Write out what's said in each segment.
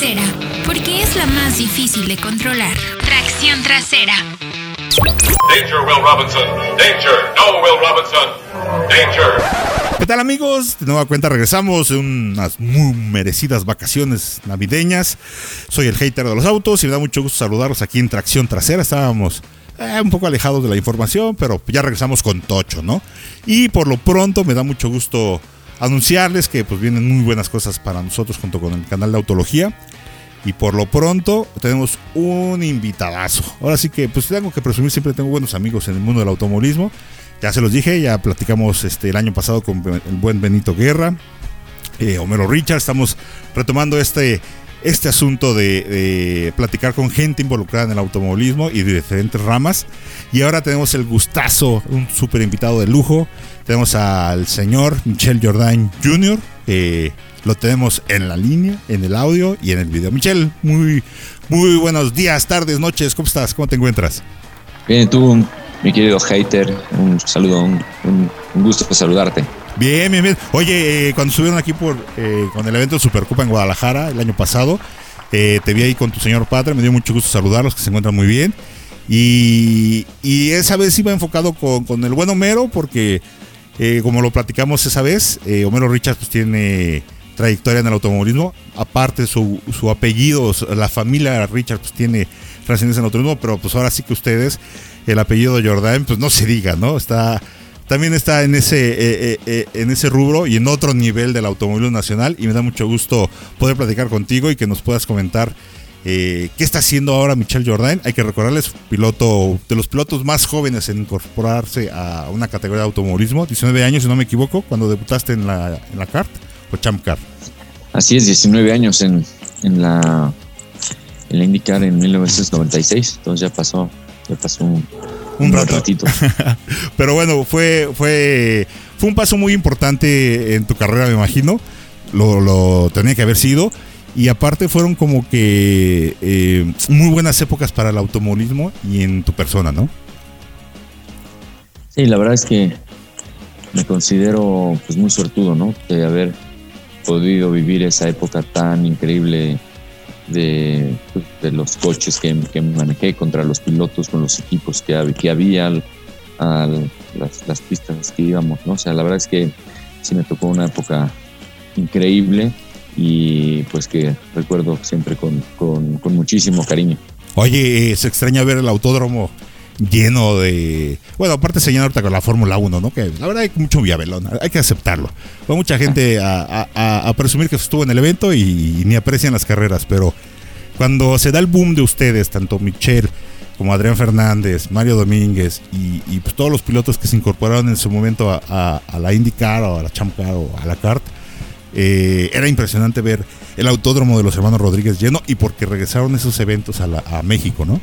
trasera, porque es la más difícil de controlar. Tracción trasera. Danger, Will Robinson. Danger. No, Will Robinson. Danger. ¿Qué tal amigos? De nueva cuenta regresamos de unas muy merecidas vacaciones navideñas. Soy el hater de los autos y me da mucho gusto saludarlos aquí en Tracción Trasera. Estábamos eh, un poco alejados de la información, pero ya regresamos con Tocho, ¿no? Y por lo pronto me da mucho gusto anunciarles que pues vienen muy buenas cosas para nosotros junto con el canal de Autología. Y por lo pronto tenemos un invitadazo. Ahora sí que pues tengo que presumir, siempre tengo buenos amigos en el mundo del automovilismo. Ya se los dije, ya platicamos este, el año pasado con el buen Benito Guerra, eh, Homero Richard. Estamos retomando este, este asunto de, de, platicar con gente involucrada en el automovilismo y de diferentes ramas. Y ahora tenemos el gustazo, un súper invitado de lujo. Tenemos al señor Michel Jordan Jr., lo tenemos en la línea, en el audio y en el video. Michel, muy, muy buenos días, tardes, noches. ¿Cómo estás? ¿Cómo te encuentras? Bien, tú, mi querido hater, un saludo, un, un, un gusto saludarte. Bien, bien, bien. Oye, eh, cuando estuvieron aquí por eh, con el evento de Supercopa en Guadalajara el año pasado, eh, te vi ahí con tu señor padre, me dio mucho gusto saludarlos, que se encuentran muy bien. Y, y esa vez iba enfocado con, con el buen Homero, porque eh, como lo platicamos esa vez, Homero Richards pues, tiene trayectoria en el automovilismo. Aparte, su, su apellido, la familia Richards pues, tiene relaciones en el automovilismo, pero pues ahora sí que ustedes, el apellido Jordan, pues no se diga, ¿no? Está también está en ese, eh, eh, en ese rubro y en otro nivel del automovilismo nacional. Y me da mucho gusto poder platicar contigo y que nos puedas comentar eh, qué está haciendo ahora Michel Jordan. Hay que recordarles, piloto de los pilotos más jóvenes en incorporarse a una categoría de automovilismo. 19 años, si no me equivoco, cuando debutaste en la, en la CART o Champ Kart. Así es, 19 años en, en la en la IndyCar en 1996. Entonces ya pasó, ya pasó un, un ratito. Pero bueno, fue, fue, fue un paso muy importante en tu carrera, me imagino. Lo, lo tenía que haber sido. Y aparte fueron como que eh, muy buenas épocas para el automovilismo y en tu persona, ¿no? Sí, la verdad es que me considero pues muy suertudo, ¿no? De haber podido vivir esa época tan increíble de, de los coches que, que, manejé contra los pilotos, con los equipos que, que había, a las, las, pistas que íbamos, ¿no? O sea, la verdad es que sí me tocó una época increíble y pues que recuerdo siempre con, con, con muchísimo cariño. Oye, se extraña ver el autódromo lleno de. Bueno, aparte se llena ahorita con la Fórmula 1, ¿no? Que la verdad hay mucho viabelón, hay que aceptarlo. Va mucha gente a, a, a, presumir que estuvo en el evento y, ni aprecian las carreras, pero cuando se da el boom de ustedes, tanto Michelle como Adrián Fernández, Mario Domínguez y, y pues todos los pilotos que se incorporaron en su momento a, a la IndyCar o a la Champ Car o a la CART, eh, era impresionante ver el autódromo de los hermanos Rodríguez lleno y porque regresaron esos eventos a, la, a México, ¿no?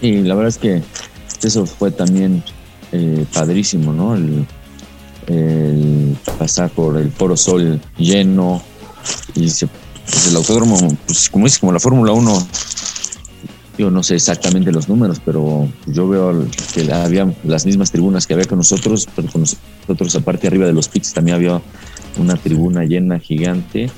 Y la verdad es que eso fue también eh, padrísimo, ¿no? El, pasar por el Foro Sol lleno y se, pues el autódromo, pues como es como la Fórmula 1, yo no sé exactamente los números, pero yo veo que había las mismas tribunas que había con nosotros, pero con nosotros aparte arriba de los pits también había una tribuna llena gigante.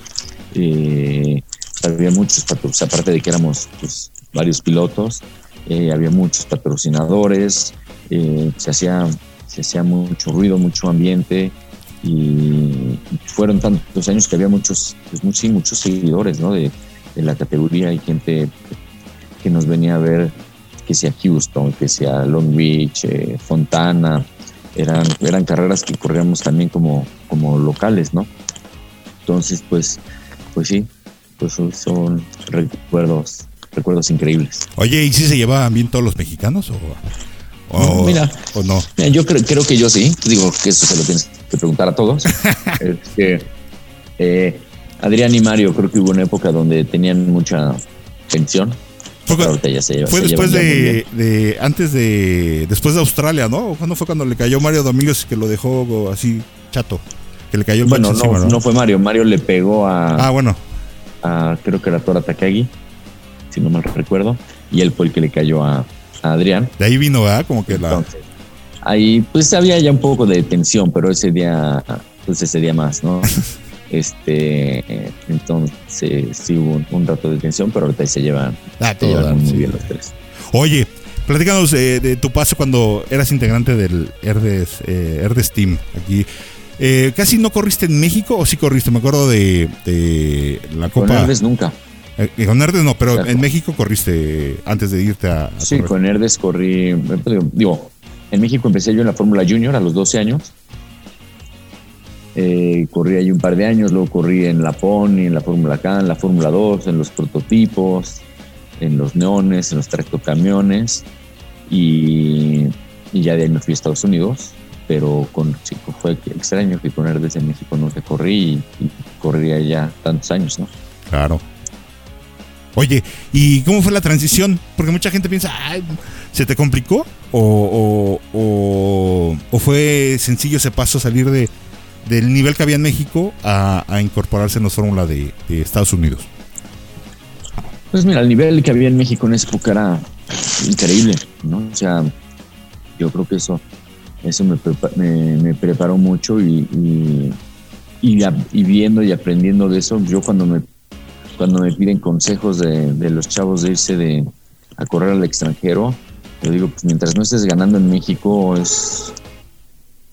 Eh, había muchos patrocinadores, aparte de que éramos pues, varios pilotos, eh, había muchos patrocinadores, eh, se, hacía, se hacía mucho ruido, mucho ambiente y fueron tantos años que había muchos, pues, muchos, muchos seguidores ¿no? de, de, la categoría y gente que nos venía a ver, que sea Houston, que sea Long Beach, Fontana, eran, eran carreras que corríamos también como, como locales, ¿no? Entonces, pues, pues sí, pues son recuerdos recuerdos increíbles. Oye, ¿y si se llevaban bien todos los mexicanos o, o, no, mira, o no? Mira, yo creo, creo, que yo sí. Digo que eso se lo tienes que preguntar a todos. este, eh, Adrián y Mario creo que hubo una época donde tenían mucha tensión. Fue, ya se, fue se después de, de, antes de después de Australia, ¿no? ¿Cuándo fue cuando le cayó Mario Domínguez que lo dejó así chato? Que le cayó el bueno, no, encima, ¿no? no fue Mario, Mario le pegó a Ah, bueno. A, creo que era Tora Takagi si no mal recuerdo, y él fue el que le cayó a, a Adrián. De ahí vino, ¿verdad? Como que la... Ahí pues había ya un poco de tensión, pero ese día, pues ese día más, ¿no? Este, entonces sí hubo un, rato de tensión, pero ahorita se llevan, Ah, todo llevan muy sí. bien los tres. Oye, platícanos eh, de tu paso cuando eras integrante del Herdes, eh, Herdes Team aquí. Eh, ¿Casi no corriste en México o sí corriste? Me acuerdo de, de la Con Copa. Herdes nunca. Eh, con Herdes no, pero en México corriste antes de irte a, a Sí, correr. con Herdes corrí, eh, digo, en México empecé yo en la Fórmula Junior a los 12 años. Eh, corrí ahí un par de años, luego corrí en la Pony, en la Fórmula K, en la Fórmula 2, en los prototipos, en los neones, en los tractocamiones y, ya de ahí me fui a Estados Unidos, pero con sí, fue extraño que con Herdes en México no te corrí y, y corría ya tantos años, ¿no? Claro. Oye, ¿y cómo fue la transición? Porque mucha gente piensa, "Ay, ¿se te complicó? ¿O, o, o- o fue sencillo ese paso salir de, del nivel que había en México a, incorporarse en la fórmula de, Estados Unidos? Pues mira, el nivel que había en México en esa época era increíble, ¿no? O sea, yo creo que eso, eso me, prepa- me, preparó mucho y, y viendo y aprendiendo de eso, yo cuando me, cuando me piden consejos de, de los chavos de irse de, a correr al extranjero, yo digo, pues mientras no estés ganando en México es,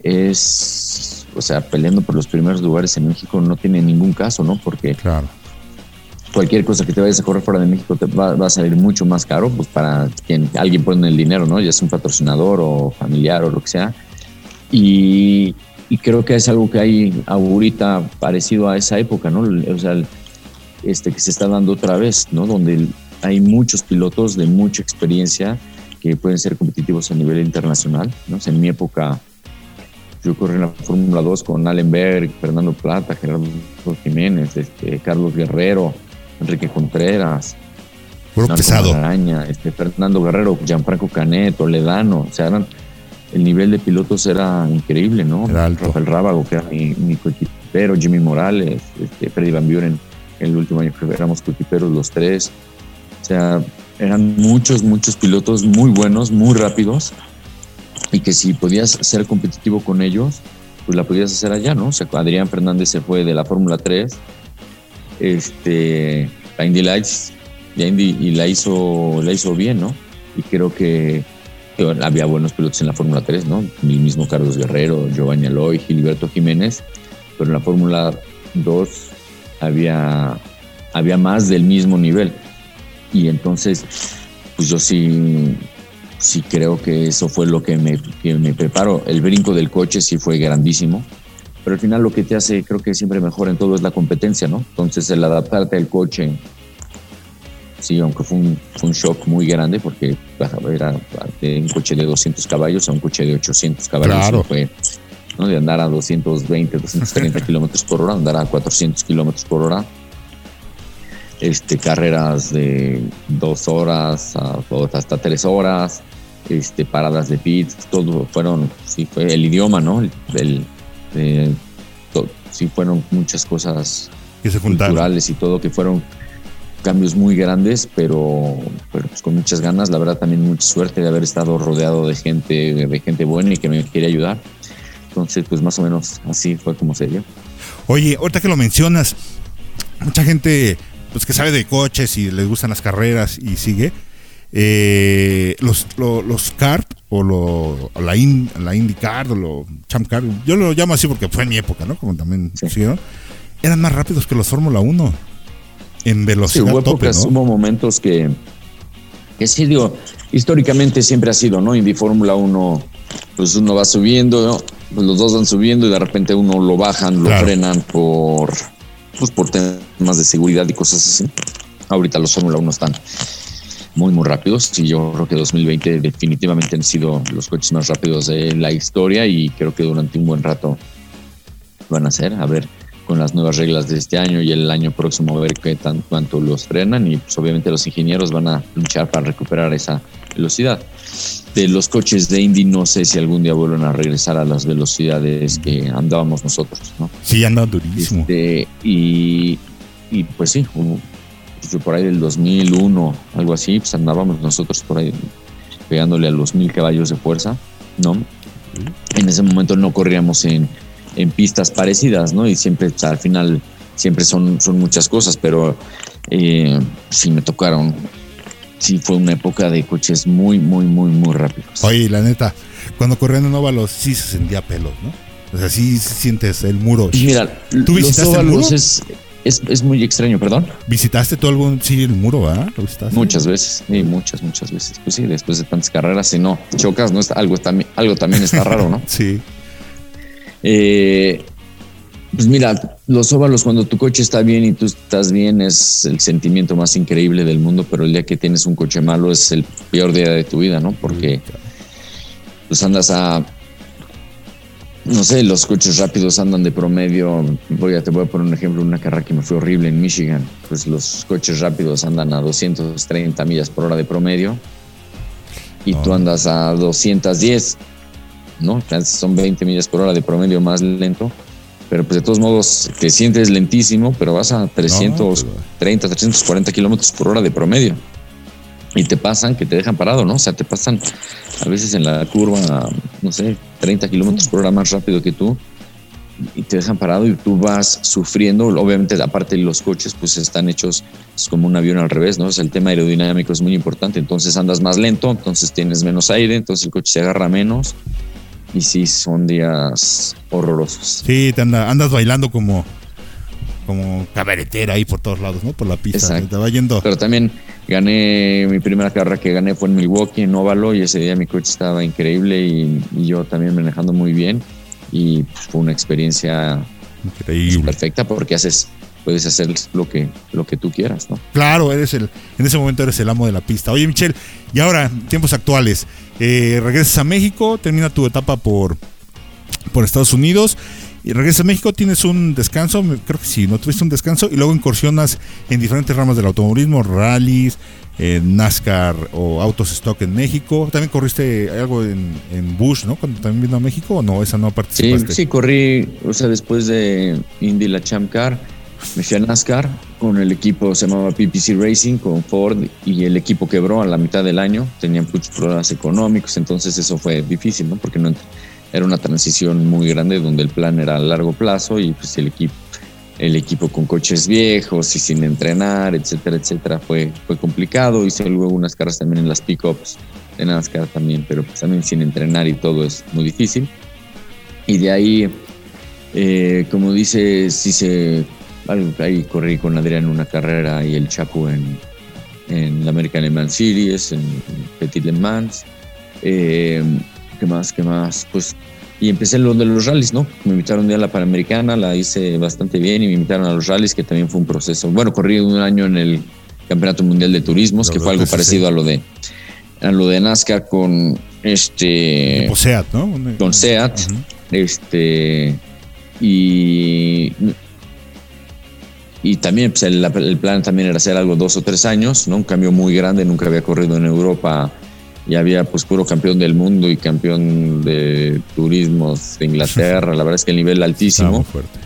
es, o sea, peleando por los primeros lugares en México no tiene ningún caso, ¿no? Porque Claro. cualquier cosa que te vayas a correr fuera de México te va, va a salir mucho más caro, pues para quien alguien pone el dinero, ¿no? Ya sea un patrocinador o familiar o lo que sea. Y, y creo que es algo que hay ahorita parecido a esa época, ¿no? O sea, este que se está dando otra vez, ¿no? Donde hay muchos pilotos de mucha experiencia que pueden ser competitivos a nivel internacional, ¿no? O sea, en mi época yo corrí en la Fórmula 2 con Allen Berg, Fernando Plata, Gerardo Jiménez, este, Carlos Guerrero, Enrique Contreras, Puro pesado. Araña, este, Fernando Guerrero, Gianfranco Canet, Toledano, o sea, eran- el nivel de pilotos era increíble, ¿no? Era alto. Rafael Rábago, que era mi, mi coequipero, Jimmy Morales, este, Freddy Van Buren, el último año que éramos coequiperos los tres. O sea, eran muchos, muchos pilotos muy buenos, muy rápidos, y que si podías ser competitivo con ellos, pues la podías hacer allá, ¿no? O sea, Adrián Fernández se fue de la Fórmula 3, este, a Indy Lights, y, a Indy- y la hizo, la hizo bien, ¿no? Y creo que, que había buenos pilotos en la Fórmula 3, ¿no? El mismo Carlos Guerrero, Giovanni Aloy, Gilberto Jiménez, pero en la Fórmula 2 había, había más del mismo nivel. Y entonces, pues yo sí, sí creo que eso fue lo que me, que me preparó. El brinco del coche sí fue grandísimo, pero al final lo que te hace, creo que siempre mejor en todo es la competencia, ¿no? Entonces el adaptarte al coche, sí, aunque fue un, fue un shock muy grande porque era de un coche de 200 caballos a un coche de 800 caballos. Claro. Fue, ¿no? De andar a 220, 230 kilómetros por hora, andar a 400 kilómetros por hora. Este, carreras de dos horas a- hasta tres horas, este, paradas de pits, todo fueron, sí, fue el idioma, ¿no? El, el- eh, sí, fueron muchas cosas Que se culturales y todo que fueron cambios muy grandes, pero, pero pues con muchas ganas, la verdad también mucha suerte de haber estado rodeado de gente, de gente buena y que me quería ayudar. Entonces, pues más o menos así fue como se dio. Oye, ahorita que lo mencionas, mucha gente pues que sabe de coches y les gustan las carreras y sigue. Eh, los, lo- los kart o, lo, la, in, la IndyCar o lo Champ Car, yo lo llamo así porque fue en mi época, ¿no? Como también Sí. siguieron, eran más rápidos que los Fórmula 1 en Sí, velocidad hubo tope, épocas, ¿no? hubo momentos que, que sí, digo, históricamente siempre ha sido, ¿no? Indy Fórmula 1, pues uno va subiendo, ¿no? Pues los dos van subiendo y de repente uno lo bajan, lo Claro. frenan por, pues por temas de seguridad y cosas así. Ahorita los Fórmula 1 están muy, muy rápidos y yo creo que 2020 definitivamente han sido los coches más rápidos de la historia y creo que durante un buen rato van a ser, a ver con las nuevas reglas de este año y el año próximo a ver qué tan cuánto los frenan y pues obviamente los ingenieros van a luchar para recuperar esa velocidad. De los coches de Indy no sé si algún día vuelven a regresar a las velocidades que andábamos nosotros, ¿no? Sí, anda durísimo. Este, y, y pues sí, pues, por ahí del 2001, algo así, pues andábamos nosotros por ahí pegándole a los mil caballos de fuerza, ¿no? En ese momento no corríamos en, en pistas parecidas, ¿no? Y siempre, al final, siempre son, son muchas cosas, pero eh, sí me tocaron. Sí, fue una época de coches muy, muy, muy, muy rápidos. Oye, la neta, cuando corrían en óvalos sí se sentía pelo, ¿no? O sea, sí sientes el muro. Mira, ¿Tú los visitaste el óvalos muro? es, es, es muy extraño, perdón. ¿Visitaste tú algún, sí, el muro, ah? ¿Lo visitaste? Muchas veces, sí, muchas, muchas veces. Pues sí, después de tantas carreras, si no chocas, no está, algo, también, algo también está raro, ¿no? Sí. Eh, pues mira, los óvalos cuando tu coche está bien y tú estás bien es el sentimiento más increíble del mundo, pero el día que tienes un coche malo es el peor día de tu vida, ¿no? Porque pues andas a, no sé, los coches rápidos andan de promedio, voy a, te voy a poner un ejemplo, una carrera que me fue horrible en Michigan, pues los coches rápidos andan a 230 millas por hora de promedio y tú Oh. andas a 210, ¿no? Son 20 millas por hora de promedio más lento, pero pues de todos modos te sientes lentísimo, pero vas a 330, 340 kilómetros por hora de promedio. Y te pasan, que te dejan parado, ¿no? O sea, te pasan a veces en la curva, no sé, 30 kilómetros por hora más rápido que tú y te dejan parado y tú vas sufriendo. Obviamente, aparte los coches, pues están hechos es como un avión al revés, ¿no? O sea, el tema aerodinámico es muy importante. Entonces andas más lento, entonces tienes menos aire, entonces el coche se agarra menos. Y sí, son días horrorosos. Sí, te anda, andas bailando como, como cabaretera ahí por todos lados, ¿no? Por la pista. Exacto. Te va yendo. Pero también gané, mi primera carrera que gané fue en Milwaukee, en óvalo, y ese día mi coche estaba increíble y, y yo también manejando muy bien. Y pues, fue una experiencia Increíble. perfecta porque haces, puedes hacer lo que, lo que tú quieras, ¿no? Claro, eres el, en ese momento eres el amo de la pista. Oye, Michelle, y ahora, tiempos actuales, eh, regresas a México, termina tu etapa por, por Estados Unidos, y regresas a México, tienes un descanso, creo que sí, no tuviste un descanso, y luego incursionas en diferentes ramas del automovilismo, rallies, eh, NASCAR o autos stock en México. También corriste algo en, en Bush, ¿no? Cuando también vino a México, o no, esa no Sí, participaste. sí, corrí, o sea, después de Indy la Champ Car, me fui a NASCAR con el equipo, se llamaba PPC Racing, con Ford, y el equipo quebró a la mitad del año, tenían muchos problemas económicos, entonces eso fue difícil, ¿no? Porque no, era una transición muy grande donde el plan era a largo plazo y pues el equipo, el equipo con coches viejos y sin entrenar, etcétera, etcétera, fue, fue complicado. Hice luego unas carreras también en las pickups de NASCAR también, pero pues también sin entrenar y todo es muy difícil. Y de ahí, eh, como dice, sí se. Ahí corrí con Adrián una carrera y el Chapo en, en la American Le Mans Series, en Petit Le Mans. Eh, ¿Qué más? ¿Qué más? Pues. Y empecé lo de los rallies, ¿no? Me invitaron día a la Panamericana, la hice bastante bien y me invitaron a los rallies, que también fue un proceso. Bueno, corrí un año en el Campeonato Mundial de Turismos, que fue algo parecido a lo de a lo de NASCAR con este Tipo SEAT, ¿no? Con SEAT, este y y también pues, el, el plan también era hacer algo dos o tres años, ¿no? Un cambio muy grande, nunca había corrido en Europa y había pues puro campeón del mundo y campeón de turismos de Inglaterra, la verdad es que el nivel altísimo muy fuerte.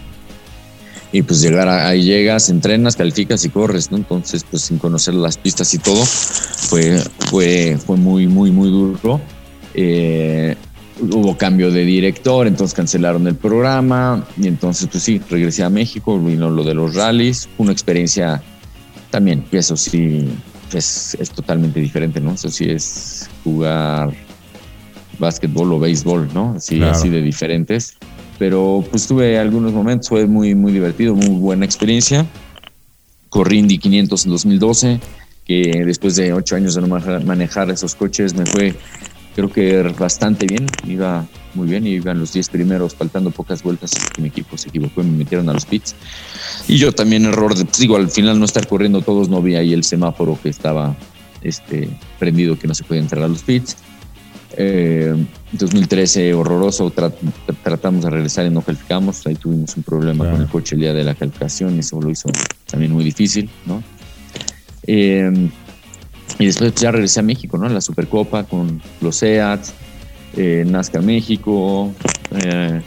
y pues llegar a- ahí llegas, entrenas, calificas y corres, ¿no? Entonces, pues sin conocer las pistas y todo, fue, fue, fue muy, muy, muy duro. Eh, hubo cambio de director, entonces cancelaron el programa y entonces, pues sí, regresé a México, vino lo de los rallies, una experiencia también, eso sí, es, es totalmente diferente, ¿no? Eso sí es jugar básquetbol o béisbol, ¿no? Así, Claro. así de diferentes. Pero pues tuve algunos momentos, fue muy, muy divertido, muy buena experiencia. Corrí Indy 500 en 2012, que después de ocho años de no manejar- manejar esos coches me fue, creo que bastante bien, iba muy bien, iban los 10 primeros, faltando pocas vueltas, que mi equipo se equivocó y me metieron a los pits. Y yo también error de, pues, digo, al final no estar corriendo todos, no vi ahí el semáforo que estaba este, prendido, que no se podía entrar a los pits. Eh, 2013 horroroso, tra- tra- tratamos de regresar y no calificamos, ahí tuvimos un problema Claro. con el coche el día de la calificación, eso lo hizo también muy difícil, ¿no? Eh, y después pues, ya regresé a México, ¿no? La Supercopa con los SEAT, eh, NASCAR México, eh,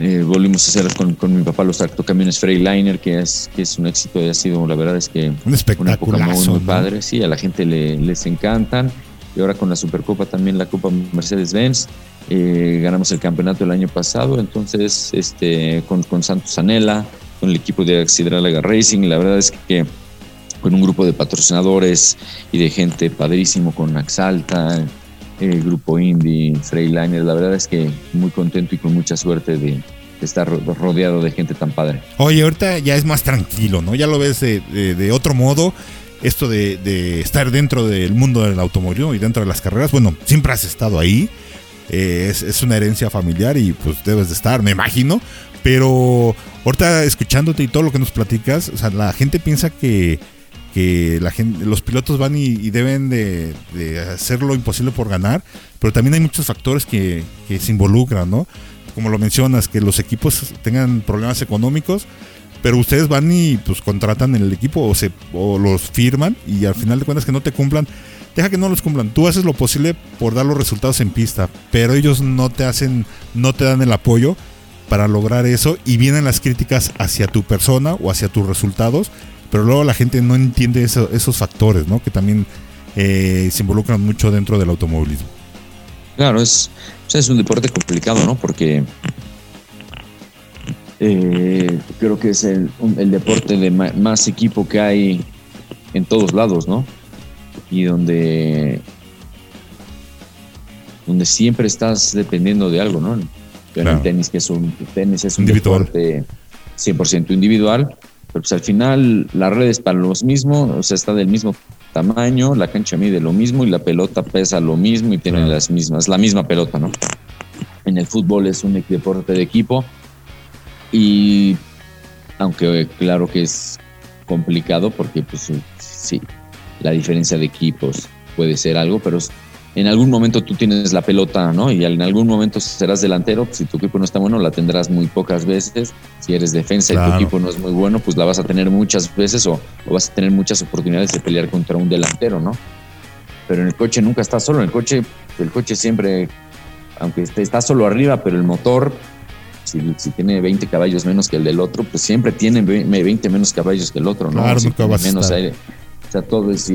eh, volvimos a hacer con, con mi papá los tractocamiones Freightliner, que es, que es un éxito y ha sido, la verdad es que Un una época muy, muy ¿no? padre, sí, a la gente le- les encantan. y ahora con la Supercopa también la Copa Mercedes-Benz. Eh, ganamos el campeonato el año pasado, entonces este, con, con Santos Anela, con el equipo de Axidralaga Racing, la verdad es que con un grupo de patrocinadores y de gente padrísimo, con Axalta, el grupo Indie, Freiliner, la verdad es que muy contento y con mucha suerte de, estar rodeado de gente tan padre. Oye, ahorita ya es más tranquilo, ¿no? Ya lo ves de, de, otro modo. Esto de, de, estar dentro del mundo del automóvil y dentro de las carreras, bueno, siempre has estado ahí. Eh, es, es, una herencia familiar y pues debes de estar, me imagino. Pero ahorita escuchándote y todo lo que nos platicas, o sea, la gente piensa que, que la gente, los pilotos van y, deben de, hacer lo imposible por ganar, pero también hay muchos factores que, se involucran, ¿no? como lo mencionas, que los equipos tengan problemas económicos, pero ustedes van y pues contratan el equipo o, se, los firman y al final de cuentas que no te cumplan, deja que no los cumplan. Tú haces lo posible por dar los resultados en pista, pero ellos no te hacen, no te dan el apoyo para lograr eso y vienen las críticas hacia tu persona o hacia tus resultados, pero luego la gente no entiende esos factores, ¿no? Que también eh, se involucran mucho dentro del automovilismo. Claro, es, es un deporte complicado, ¿no? Porque eh, creo que es el, deporte de más equipo que hay en todos lados, ¿no? Y donde, donde siempre estás dependiendo de algo, ¿no? el tenis, que es un, tenis es un deporte 100% individual, pero pues al final las redes para los mismos, o sea, está del mismo tamaño, la cancha mide lo mismo y la pelota pesa lo mismo y tiene las mismas, la misma pelota, ¿no? En el fútbol es un deporte de equipo y aunque claro que es complicado porque pues sí, la diferencia de equipos puede ser algo, pero en algún momento tú tienes la pelota, ¿no? Y en algún momento serás delantero, si tu equipo no está bueno, la tendrás muy pocas veces. Si eres defensa y tu equipo no es muy bueno, pues la vas a tener muchas veces o, vas a tener muchas oportunidades de pelear contra un delantero, ¿no? Pero en el coche nunca estás solo, en el coche, el coche siempre, aunque esté, está solo arriba, pero el motor, si, tiene 20 caballos menos que el del otro, pues siempre tiene 20 menos caballos que el otro, ¿no? Claro, menos aire. O sea, todo es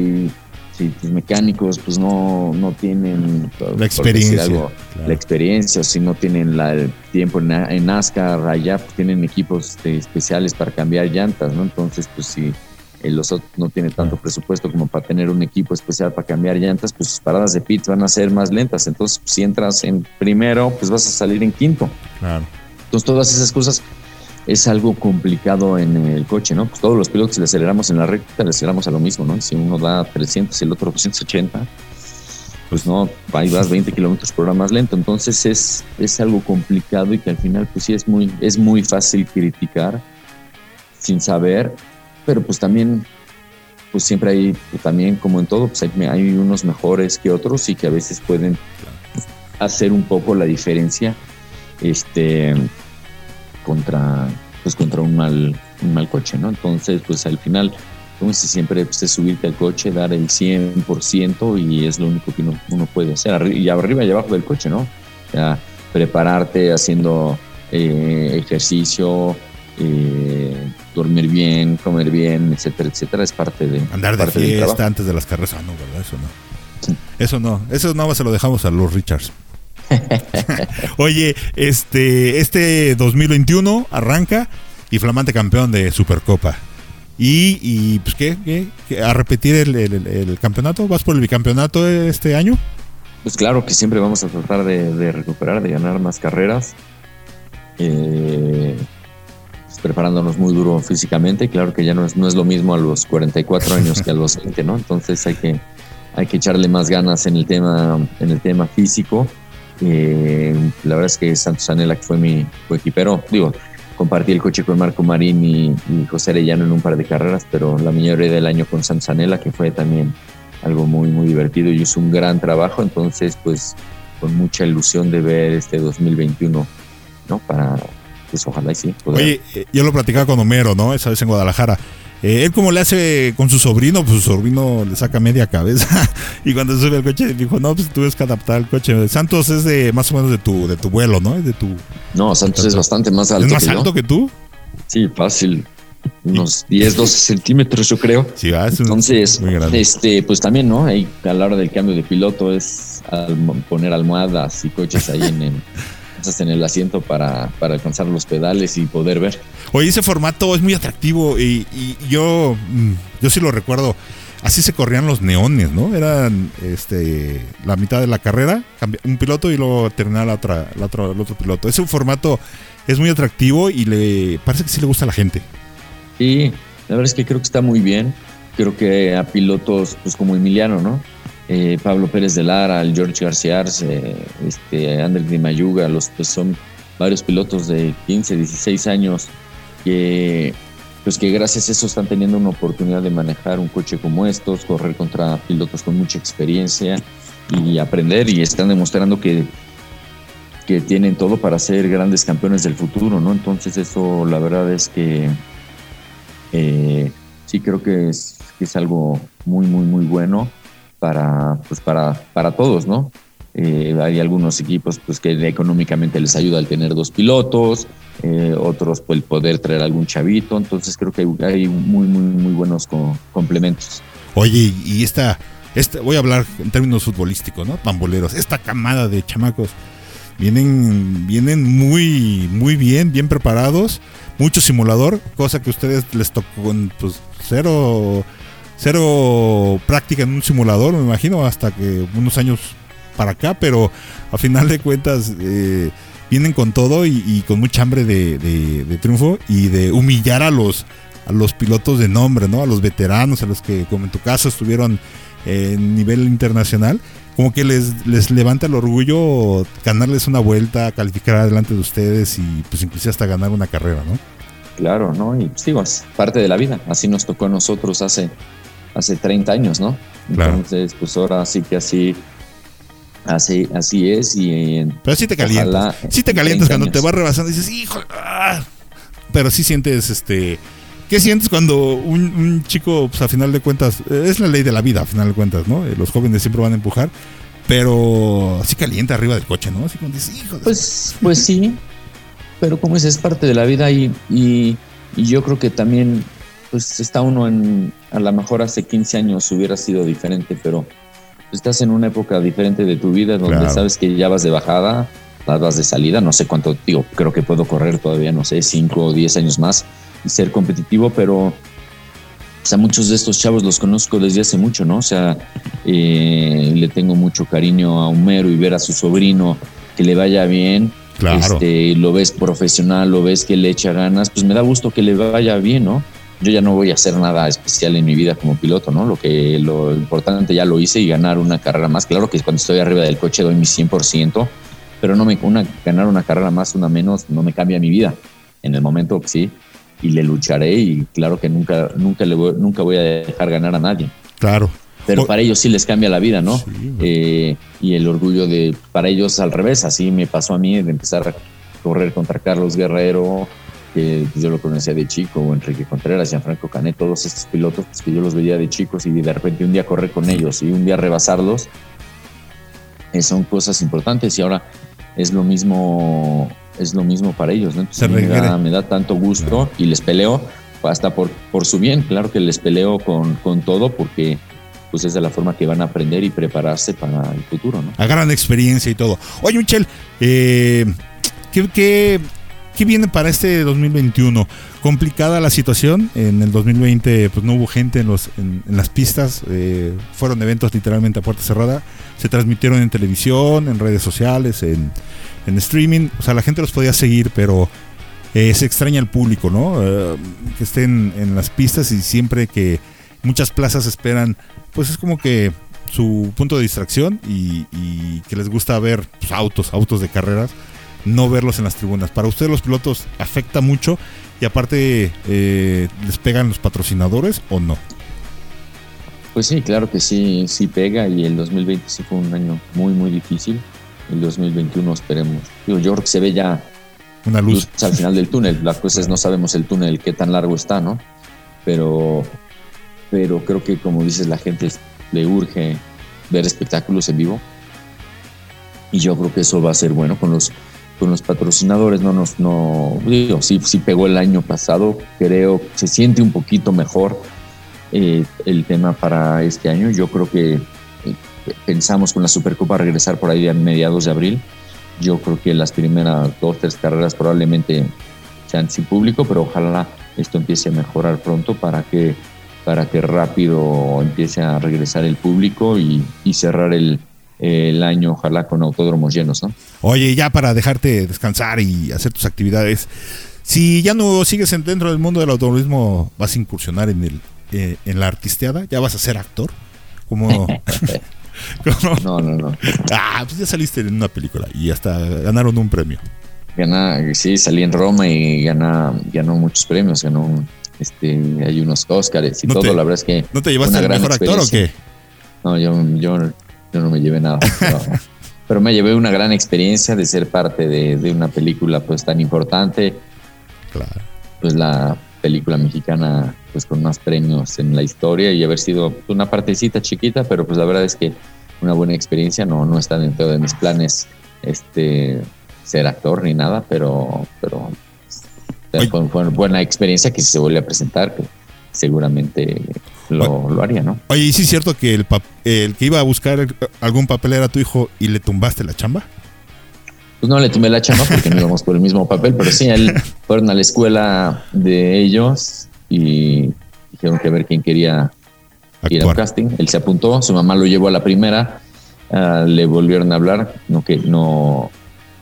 si tus mecánicos pues no, no tienen la experiencia, la experiencia, o si no tienen la, el tiempo en, en NASCAR, allá pues, tienen equipos este, especiales para cambiar llantas, ¿no? Entonces, pues si el los no tiene tanto presupuesto como para tener un equipo especial para cambiar llantas, pues sus paradas de pit van a ser más lentas. Entonces, si entras en primero, pues vas a salir en quinto. Claro. Entonces, todas esas cosas es algo complicado en el coche, ¿no? Pues todos los pilotos le aceleramos en la recta, le aceleramos a lo mismo, ¿no? Si uno da 300 y el otro 280, pues no, ahí vas 20 kilómetros por hora más lento. Entonces es, es algo complicado y que al final, pues sí, es muy, es muy fácil criticar sin saber, pero pues también, pues siempre hay, pues también como en todo, pues hay, hay unos mejores que otros y que a veces pueden hacer un poco la diferencia. Este contra, pues, contra un, mal, un mal coche, ¿no? Entonces, pues al final, como si siempre pues, es subirte al coche, dar el 100% y es lo único que uno, puede hacer, y arriba y abajo del coche, ¿no? O sea, prepararte haciendo eh, ejercicio, eh, dormir bien, comer bien, etcétera, etcétera, es parte de... Andar de fiesta antes de las carreras, ah, no, ¿verdad? Eso no. Eso no, eso nada más se lo dejamos a los Richards. Oye, este, este 2021 arranca y flamante campeón de Supercopa. Y, pues, ¿qué, ¿A repetir el, campeonato? ¿Vas por el bicampeonato este año? Pues claro que siempre vamos a tratar de, recuperar, de ganar más carreras. Eh, pues, preparándonos muy duro físicamente. Claro que ya no es, no es lo mismo a los 44 años que a los 20, ¿no? Entonces hay que, hay que echarle más ganas en el tema, en el tema físico. Eh, la verdad es que Santos Anela, que fue mi equipero, digo, compartí el coche con Marco Marín y, José Arellano en un par de carreras, pero la mayoría del año con Santos Anela, que fue también algo muy, muy divertido y hizo un gran trabajo. Entonces, pues, con mucha ilusión de ver este 2021, ¿no? Para, pues, ojalá y sí. Oye, eh, yo lo platicaba con Homero, ¿no? Esa vez en Guadalajara. Eh, él como le hace con su sobrino, pues su sobrino le saca media cabeza. y cuando sube al coche dijo, no, pues tú tienes que adaptar el coche. Santos es de más o menos de tu, de tu vuelo, ¿no? De tu, no, Santos es bastante más alto. ¿Es más alto que tú? Sí, fácil. unos 10, 12 centímetros, yo creo. Sí, va, es Entonces, muy este, pues también, ¿no? Ahí a la hora del cambio de piloto es poner almohadas y coches ahí en el, en el asiento para, para alcanzar los pedales y poder ver. Oye, ese formato es muy atractivo y, y yo, mm, yo sí lo recuerdo. Así se corrían los neones, ¿no? Eran este, la mitad de la carrera, un piloto y luego terminaba la otra, la otra, el otro piloto. Ese formato es muy atractivo y le parece que sí le gusta a la gente. Y la verdad es que creo que está muy bien. Creo que a pilotos pues como Emiliano, ¿no? Eh, Pablo Pérez de Lara, el George García este, Andrés Di Mayuga, los, pues son varios pilotos de 15, 16 años que pues que gracias a eso están teniendo una oportunidad de manejar un coche como estos, correr contra pilotos con mucha experiencia y aprender y están demostrando que que tienen todo para ser grandes campeones del futuro, ¿no? Entonces eso la verdad es que eh, sí creo que es, que es algo muy, muy, muy bueno para, pues para, para todos, ¿no? Eh, hay algunos equipos pues, que económicamente les ayuda al tener dos pilotos, eh, otros pues, el poder traer algún chavito, entonces creo que hay, muy, muy, muy buenos co- complementos. Oye, y esta, esta, voy a hablar en términos futbolísticos, ¿no? Pamboleros. Esta camada de chamacos vienen, vienen muy, muy bien, bien preparados. Mucho simulador, cosa que a ustedes les tocó, en, pues, cero, cero práctica en un simulador, me imagino, hasta que unos años para acá, pero a final de cuentas eh, vienen con todo y, con mucha hambre de, de- triunfo y de humillar a los a los pilotos de nombre, ¿no? A los veteranos, a los que, como en tu caso, estuvieron en nivel internacional, como que les, les levanta el orgullo ganarles una vuelta, calificar adelante de ustedes y pues inclusive hasta ganar una carrera, ¿no? Claro, ¿no? Y digo, es parte de la vida, así nos tocó a nosotros hace, hace 30 años, ¿no? Claro. Entonces, pues ahora sí que así, así, así es y en- Pero sí te calientas. Sí te en calientas 30 cuando te vas rebasando y dices, hijo, ah". pero sí sientes este... ¿Qué sientes cuando un, un chico, pues a final de cuentas, es la ley de la vida, a final de cuentas, ¿no? Eh, Los jóvenes siempre van a empujar, pero así calienta arriba del coche, ¿no? Así como dices, hijo Pues, pues sí, pero como es, es parte de la vida y, y, y yo creo que también, pues está uno en, a lo mejor hace 15 años hubiera sido diferente, pero estás en una época diferente de tu vida donde Claro. sabes que ya vas de bajada, vas de salida, no sé cuánto, digo, creo que puedo correr todavía, no sé, 5 o 10 años más y ser competitivo, pero o sea, muchos de estos chavos los conozco desde hace mucho, ¿no? O sea, eh, le tengo mucho cariño a Homero y ver a su sobrino que le vaya bien, Claro. este, lo ves profesional, lo ves que le echa ganas, pues me da gusto que le vaya bien, ¿no? Yo ya no voy a hacer nada especial en mi vida como piloto, ¿no? Lo que lo importante ya lo hice y ganar una carrera más. Claro que cuando estoy arriba del coche doy mi 100%, pero no me una, ganar una carrera más, una menos, no me cambia mi vida. En el momento sí, y le lucharé y claro que nunca, nunca, le voy, nunca voy a dejar ganar a nadie. Claro. Pero para ellos sí les cambia la vida, ¿no? Sí. Eh, y el orgullo de, para ellos al revés, así me pasó a mí de empezar a correr contra Carlos Guerrero, que pues, yo lo conocía de chico, o Enrique Contreras, Gianfranco Canet, todos estos pilotos pues, que yo los veía de chicos y de repente un día correr con ellos y un día rebasarlos, eh, son cosas importantes y ahora es lo mismo, es lo mismo para ellos, ¿no? Entonces, me, da, me da tanto gusto y les peleo hasta por, por su bien, claro que les peleo con, con todo porque pues es de la forma que van a aprender y prepararse para el futuro, ¿no? agarran experiencia y todo. Oye, Michel, eh, ¿qué, qué, qué viene para este 2021? Complicada la situación. En el 2020 pues no hubo gente en, los, en, las pistas. eh, fueron eventos literalmente a puerta cerrada. Se transmitieron en televisión, en redes sociales, en, en streaming. O sea, la gente los podía seguir, pero eh, se extraña el público, ¿no? Eh, que estén en las pistas y siempre que muchas plazas esperan, pues es como que su punto de distracción y, y que les gusta ver pues, autos, autos de carreras, no verlos en las tribunas. Para ustedes los pilotos afecta mucho y aparte eh, les pegan los patrocinadores o no. Pues sí, claro que sí, sí pega y el 2020 sí fue un año muy, muy difícil. El 2021 esperemos. Digo, yo creo que se ve ya Una luz. luz al final del túnel. La cosa es no sabemos el túnel qué tan largo está, ¿no? Pero, pero creo que como dices, la gente le urge ver espectáculos en vivo. Y yo creo que eso va a ser bueno con los con los patrocinadores no nos, no, digo, sí, pegó el año pasado, creo que se siente un poquito mejor eh, el tema para este año. Yo creo que eh, pensamos con la Supercopa regresar por ahí a mediados de abril. Yo creo que las primeras dos, tres carreras probablemente sean sin público, pero ojalá esto empiece a mejorar pronto para que, para que rápido empiece a regresar el público y cerrar el, el año, ojalá con autódromos llenos, ¿no? Oye, ya para dejarte descansar y hacer tus actividades, si ya no sigues dentro del mundo del automovilismo, vas a incursionar en el eh, en la artisteada, ya vas a ser actor, como no, no, no. Ah, pues ya saliste en una película y hasta ganaron un premio. Gana, sí, salí en Roma y gana, ganó muchos premios, ganó este, hay unos Óscares y todo, la verdad es que. ¿No te llevaste el mejor actor o qué? No, yo, yo, yo no me llevé nada. pero me llevé una gran experiencia de ser parte de, de, una película pues tan importante. Claro. Pues la película mexicana pues con más premios en la historia y haber sido una partecita chiquita, pero pues la verdad es que una buena experiencia, no, no está dentro de mis planes este ser actor ni nada, pero, pero fue, fue, una buena experiencia que si se vuelve a presentar, que seguramente lo, lo, haría, ¿no? Oye, ¿y sí es cierto que el, el que iba a buscar algún papel era tu hijo y le tumbaste la chamba? Pues no le tumbé la chamba porque no íbamos por el mismo papel, pero sí, él fueron a la escuela de ellos y dijeron que a ver quién quería ir al casting. Él se apuntó, su mamá lo llevó a la primera, uh, le volvieron a hablar, no que no,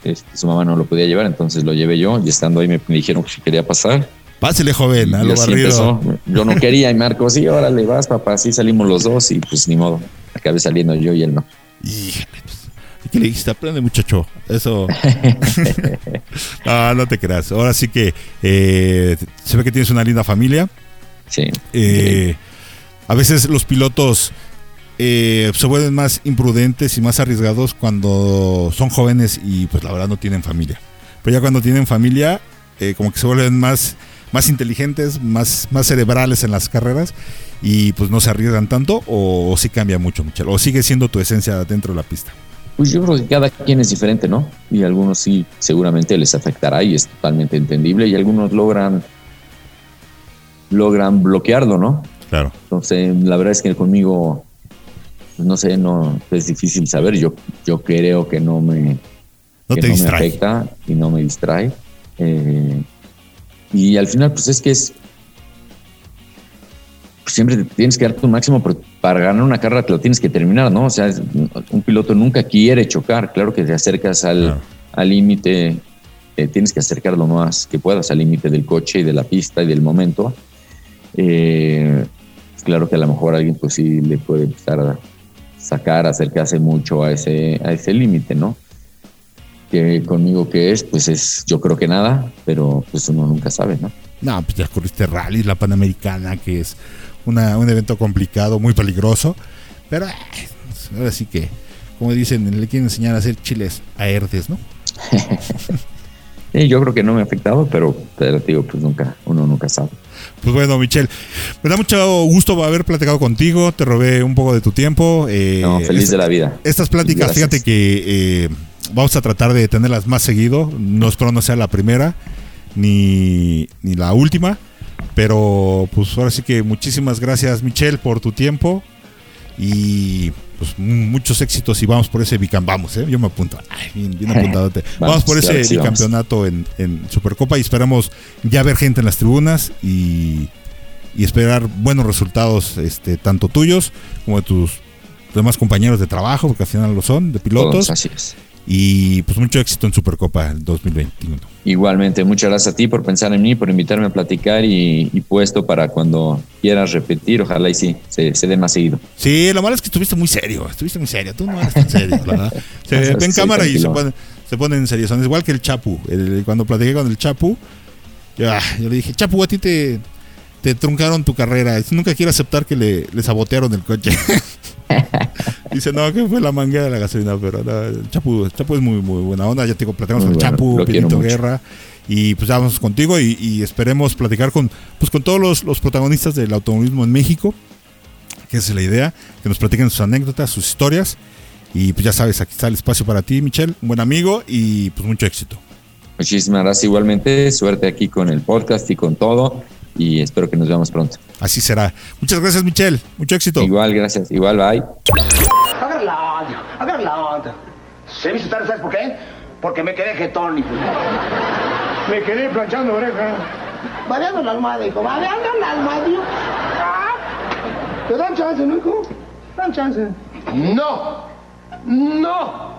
este, su mamá no lo podía llevar, entonces lo llevé yo y estando ahí me, me dijeron que si quería pasar. Pásele, joven, a lo barrido. Yo no quería y Marco, sí, órale, vas, papá, así salimos los dos y pues ni modo, acabé saliendo yo y él no. Híjole, pues. ¿Y qué le dijiste? Aprende, muchacho. Eso. no, no te creas. Ahora sí que eh, se ve que tienes una linda familia. Sí. Eh, a veces los pilotos eh, se vuelven más imprudentes y más arriesgados cuando son jóvenes y pues la verdad no tienen familia. Pero ya cuando tienen familia, eh, como que se vuelven más, más inteligentes, más, más cerebrales en las carreras y pues no se arriesgan tanto o, o sí cambia mucho, Michelle. O sigue siendo tu esencia dentro de la pista. Pues yo creo que cada quien es diferente, ¿no? Y algunos sí seguramente les afectará y es totalmente entendible y algunos logran logran bloquearlo, ¿no? Claro. Entonces, la verdad es que conmigo pues no sé, no es difícil saber. Yo yo creo que no me no que te no distrae. me afecta y no me distrae. Eh, y al final pues es que es pues siempre tienes que dar tu máximo pero para ganar una carrera te lo tienes que terminar, ¿no? O sea, un piloto nunca quiere chocar, claro que te acercas al límite, eh, tienes que acercar lo más que puedas al límite del coche y de la pista y del momento. Eh, claro que a lo mejor alguien pues sí le puede empezar a sacar, acercarse mucho a ese, a ese límite, ¿no? Que conmigo que es, pues es yo creo que nada, pero pues uno nunca sabe, ¿no? No, pues ya corriste rally, la Panamericana, que es una, un evento complicado, muy peligroso, pero eh, ahora sí que, como dicen, le quieren enseñar a hacer chiles a herdes, ¿no? sí, yo creo que no me ha afectado, pero, pero digo, pues nunca, uno nunca sabe. Pues bueno, Michelle, me da mucho gusto haber platicado contigo, te robé un poco de tu tiempo. Eh, no, feliz de la vida. Estas pláticas, Gracias. fíjate que eh, vamos a tratar de tenerlas más seguido, no espero no sea la primera ni, ni la última. Pero pues ahora sí que muchísimas gracias Michelle por tu tiempo y pues muchos éxitos y vamos por ese bicam vamos, ¿eh? yo me apunto, Ay, bien, bien apuntadote. vamos, vamos, por ese sí, bicampeonato en, en, Supercopa y esperamos ya ver gente en las tribunas y, y esperar buenos resultados, este, tanto tuyos como de tus demás compañeros de trabajo, porque al final lo son, de pilotos. Todos, así es. Y pues mucho éxito en Supercopa 2021. Igualmente, muchas gracias a ti por pensar en mí, por invitarme a platicar y, y puesto para cuando quieras repetir, ojalá y sí, se, se dé más seguido. Sí, lo malo es que estuviste muy serio, estuviste muy serio, tú no eres tan serio, ¿verdad? Se ve en cámara tranquilo. y se ponen, se ponen serios, son igual que el Chapu, el, cuando platiqué con el Chapu, yo, yo le dije, Chapu, a ti te, te truncaron tu carrera, nunca quiero aceptar que le, le sabotearon el coche. Dice, no, que fue la manguera de la gasolina, pero no, Chapu, Chapu es muy, muy buena onda. Ya te digo, platicamos con el bueno, Chapu, Pedrito Guerra. Y pues ya vamos contigo y, y, esperemos platicar con, pues, con todos los, los, protagonistas del automovilismo en México, que esa es la idea, que nos platiquen sus anécdotas, sus historias. Y pues ya sabes, aquí está el espacio para ti, Michelle, un buen amigo y pues mucho éxito. Muchísimas gracias igualmente, suerte aquí con el podcast y con todo y espero que nos veamos pronto. Así será. Muchas gracias, Michelle. Mucho éxito. Igual, gracias. Igual, bye. Agarra la onda, agarra la onda. ¿Se viste tarde, sabes por qué? Porque me quedé jetón, hijo. Me quedé planchando oreja. Babeando la almohada, hijo, babeando la almohada, hijo. ¿Te dan chance, no, hijo? Dan chance. No, no.